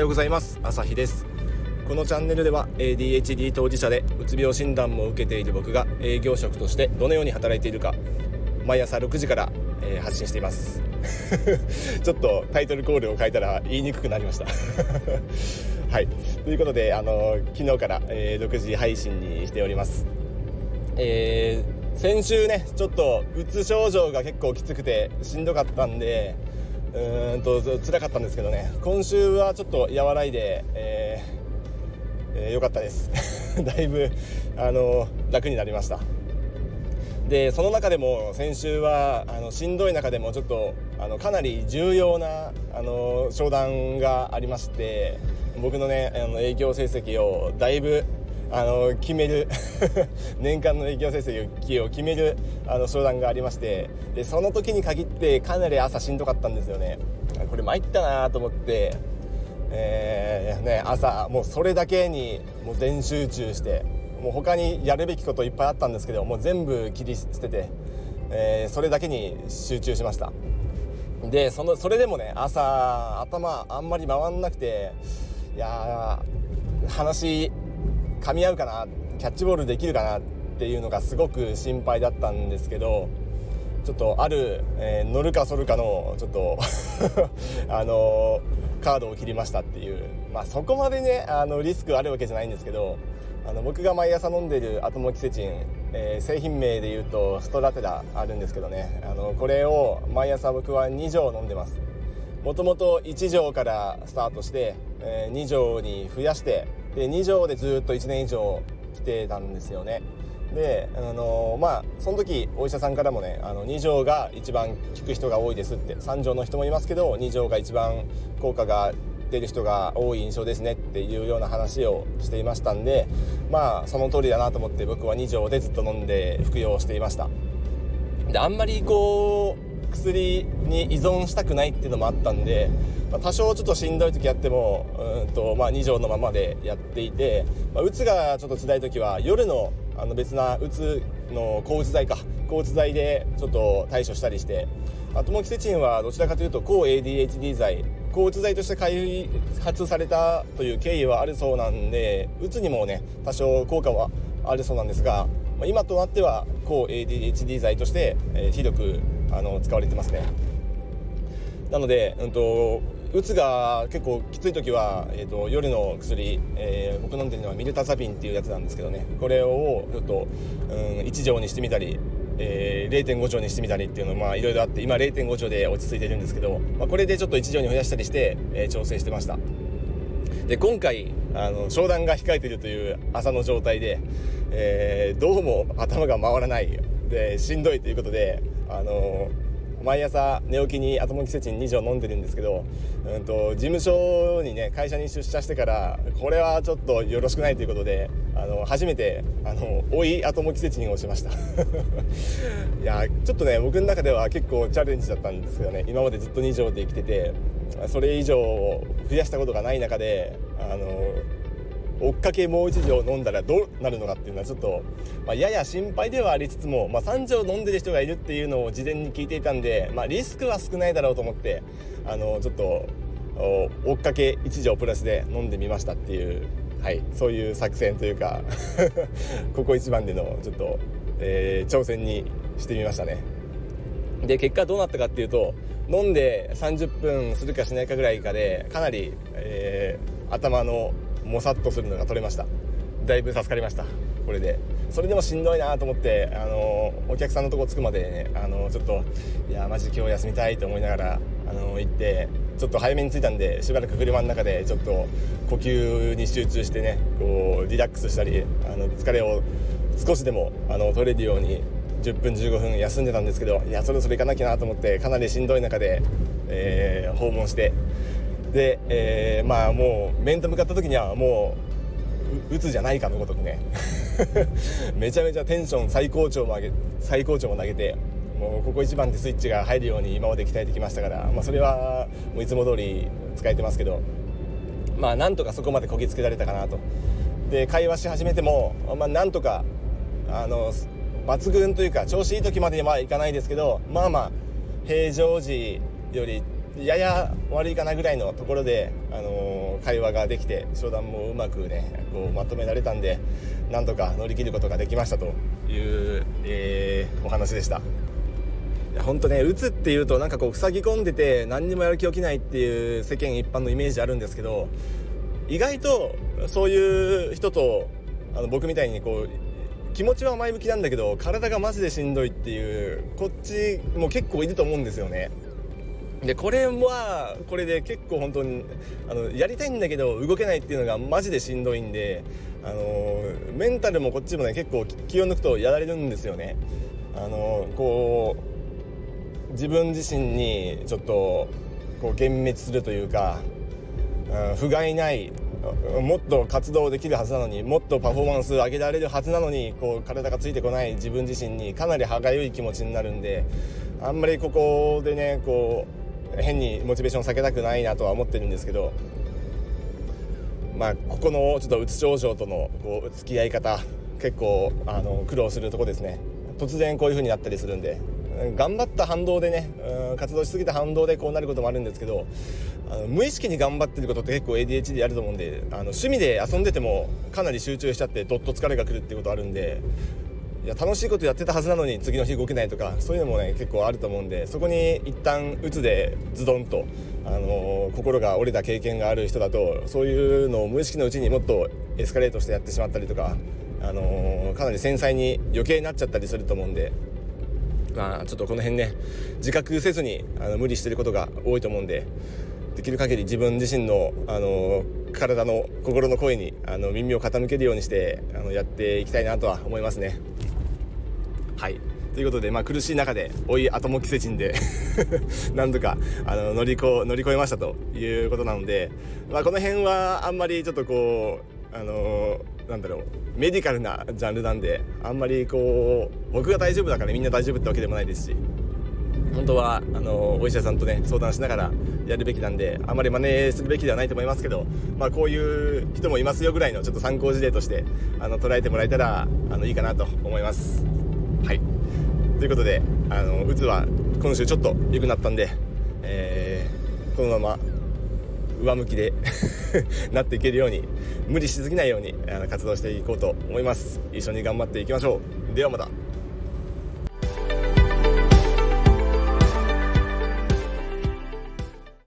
ようございます。朝日です。このチャンネルでは ADHD 当事者でうつ病診断も受けている僕が営業職としてどのように働いているか毎朝6時から、えー、発信しています。ちょっとタイトルコールを変えたら言いにくくなりました。はい。ということであの昨日から、えー、6時配信にしております。えー、先週ねちょっとうつ症状が結構きつくてしんどかったんでうーんと辛かったんですけどね。今週はちょっと和らいで、えーえー、よかったです。だいぶあの楽になりました。でその中でも先週はあのしんどい中でもちょっとあのかなり重要なあの商談がありまして僕のねあの営業成績をだいぶあの決める 年間の営業成績を決めるあの商談がありましてでその時に限ってかなり朝しんどかったんですよね。これ参ったなと思って、えー、ね、朝もうそれだけにもう全集中してもう他にやるべきこといっぱいあったんですけどもう全部切り捨てて、えー、それだけに集中しました。でそのそれでもね朝頭あんまり回んなくていや話噛み合うかなキャッチボールできるかなっていうのがすごく心配だったんですけどちょっとある、えー、乗るか反るかのちょっと あのー、カードを切りましたっていう。まあそこまでねあのリスクあるわけじゃないんですけどあの僕が毎朝飲んでるアトモキセチン、えー、製品名で言うとストラテラあるんですけどね。あのこれを毎朝僕は2錠飲んでます。もともと1錠からスタートして、えー、2錠に増やしてで2錠でずっと1年以上来てたんですよね。であの、まあその時お医者さんからもねあの2錠が一番効く人が多いですって3錠の人もいますけど2錠が一番効果が出る人が多い印象ですねっていうような話をしていましたんでまあその通りだなと思って僕は2錠でずっと飲んで服用していました。であんまりこう薬に依存したくないっていうのもあったんでまあ、多少ちょっとしんどい時あってもうんと、まあ、2錠のままでやっていて、まあ、うつがちょっと辛い時は夜のあの別なうつの抗うつ剤か抗うつ剤でちょっと対処したりしてあともキセチンはどちらかというと抗 ADHD 剤抗うつ剤として開発されたという経緯はあるそうなんでうつにもね多少効果はあるそうなんですが今となっては抗 ADHD 剤として、えー、広くあの使われてますね。なので、うんとうつが結構きつい時は、えーと、夜の薬、えー、僕飲んでるのはミルタサピンっていうやつなんですけどね。これをちょっと、うん、1錠にしてみたり、えー、0.5錠にしてみたりっていうのまあいろいろあって今0.5錠で落ち着いてるんですけど、まあ、これでちょっと1錠に増やしたりして、えー、調整してました。で今回あの商談が控えてるという朝の状態で、えー、どうも頭が回らない。でしんどいということであの毎朝寝起きにアトモキセチン2錠飲んでるんですけど、うんと、事務所にね会社に出社してからこれはちょっとよろしくないということであの初めてあの追いアトモキセチンをしました。いやちょっとね僕の中では結構チャレンジだったんですけどね今までずっと2錠で生きててそれ以上増やしたことがない中であの追っかけもう1錠飲んだらどうなるのかっていうのはちょっと、まあ、やや心配ではありつつも、まあ、3錠飲んでる人がいるっていうのを事前に聞いていたんで、まあ、リスクは少ないだろうと思ってあのちょっと追っかけ1錠プラスで飲んでみましたっていう、はい、そういう作戦というか ここ一番でのちょっと、えー、挑戦にしてみましたね。で結果どうなったかっていうと飲んで30分するかしないかぐらいかでかなり、えー、頭のもさっとするのが取れました。だいぶ助かりました。これで。それでもしんどいなと思ってあのお客さんのとこ着くまで、ね、あのちょっといやマジ今日休みたいと思いながらあの行ってちょっと早めに着いたんでしばらく車の中でちょっと呼吸に集中してねこうリラックスしたりあの疲れを少しでもあの取れるように10分15分休んでたんですけどいやそろそろ行かなきゃなと思ってかなりしんどい中で、えー、訪問してで、えー、まあもう面と向かった時にはもううつじゃないかのごとくね。めちゃめちゃテンション最高潮も上げ最高潮も投げてもうここ一番でスイッチが入るように今まで鍛えてきましたから、まあ、それはもういつも通り使えてますけどまあなんとかそこまでこぎつけられたかなと。で会話し始めても、まあ、なんとかあの抜群というか調子いい時まではいかないですけどまあまあ平常時よりやや悪いかなぐらいのところで、あのー、会話ができて商談もうまくねこうまとめられたんでなんとか乗り切ることができましたという、えー、お話でした。本当ねうつっていうとなんかこう塞ぎ込んでて何にもやる気起きないっていう世間一般のイメージあるんですけど意外とそういう人とあの僕みたいにこう気持ちは前向きなんだけど体がマジでしんどいっていうこっちも結構いると思うんですよね。でこれはこれで結構本当にあのやりたいんだけど動けないっていうのがマジでしんどいんであのメンタルもこっちもね結構気を抜くとやられるんですよね。あのこう自分自身にちょっとこう幻滅するというか、うん、不甲斐ないもっと活動できるはずなのにもっとパフォーマンス上げられるはずなのにこう体がついてこない自分自身にかなり歯がゆい気持ちになるんであんまりここでねこう変にモチベーション下げたくないなとは思ってるんですけどまあここのちょっとうつ症状とのこう付き合い方結構あの苦労するとこですね。突然こういう風になったりするんで。頑張った反動でね活動しすぎた反動でこうなることもあるんですけどあの無意識に頑張ってることって結構 ADHD やると思うんであの趣味で遊んでてもかなり集中しちゃってどっと疲れがくるっていうことあるんでいや楽しいことやってたはずなのに次の日動けないとかそういうのもね結構あると思うんでそこに一旦うつでズドンと、あのー、心が折れた経験がある人だとそういうのを無意識のうちにもっとエスカレートしてやってしまったりとか、あのー、かなり繊細に余計になっちゃったりすると思うんで。まあ、ちょっとこの辺ね自覚せずにあの無理してることが多いと思うんでできる限り自分自身のあの体の心の声にあの耳を傾けるようにしてあのやっていきたいなとは思いますね。はいということで、まあ、苦しい中で追い後も季節でなんとかあの乗りこ乗り越えましたということなので、まあ、この辺はあんまりちょっとこうあのなんだろうメディカルなジャンルなんであんまりこう僕が大丈夫だからみんな大丈夫ってわけでもないですし本当はあのお医者さんとね相談しながらやるべきなんであまり真似するべきではないと思いますけど、まあ、こういう人もいますよぐらいのちょっと参考事例としてあの捉えてもらえたらあのいいかなと思います。はい。ということであのうつは今週ちょっと良くなったんで、えー、このまま上向きで なっていけるように無理しすぎないようにあの活動していこうと思います。一緒に頑張っていきましょう。ではまた。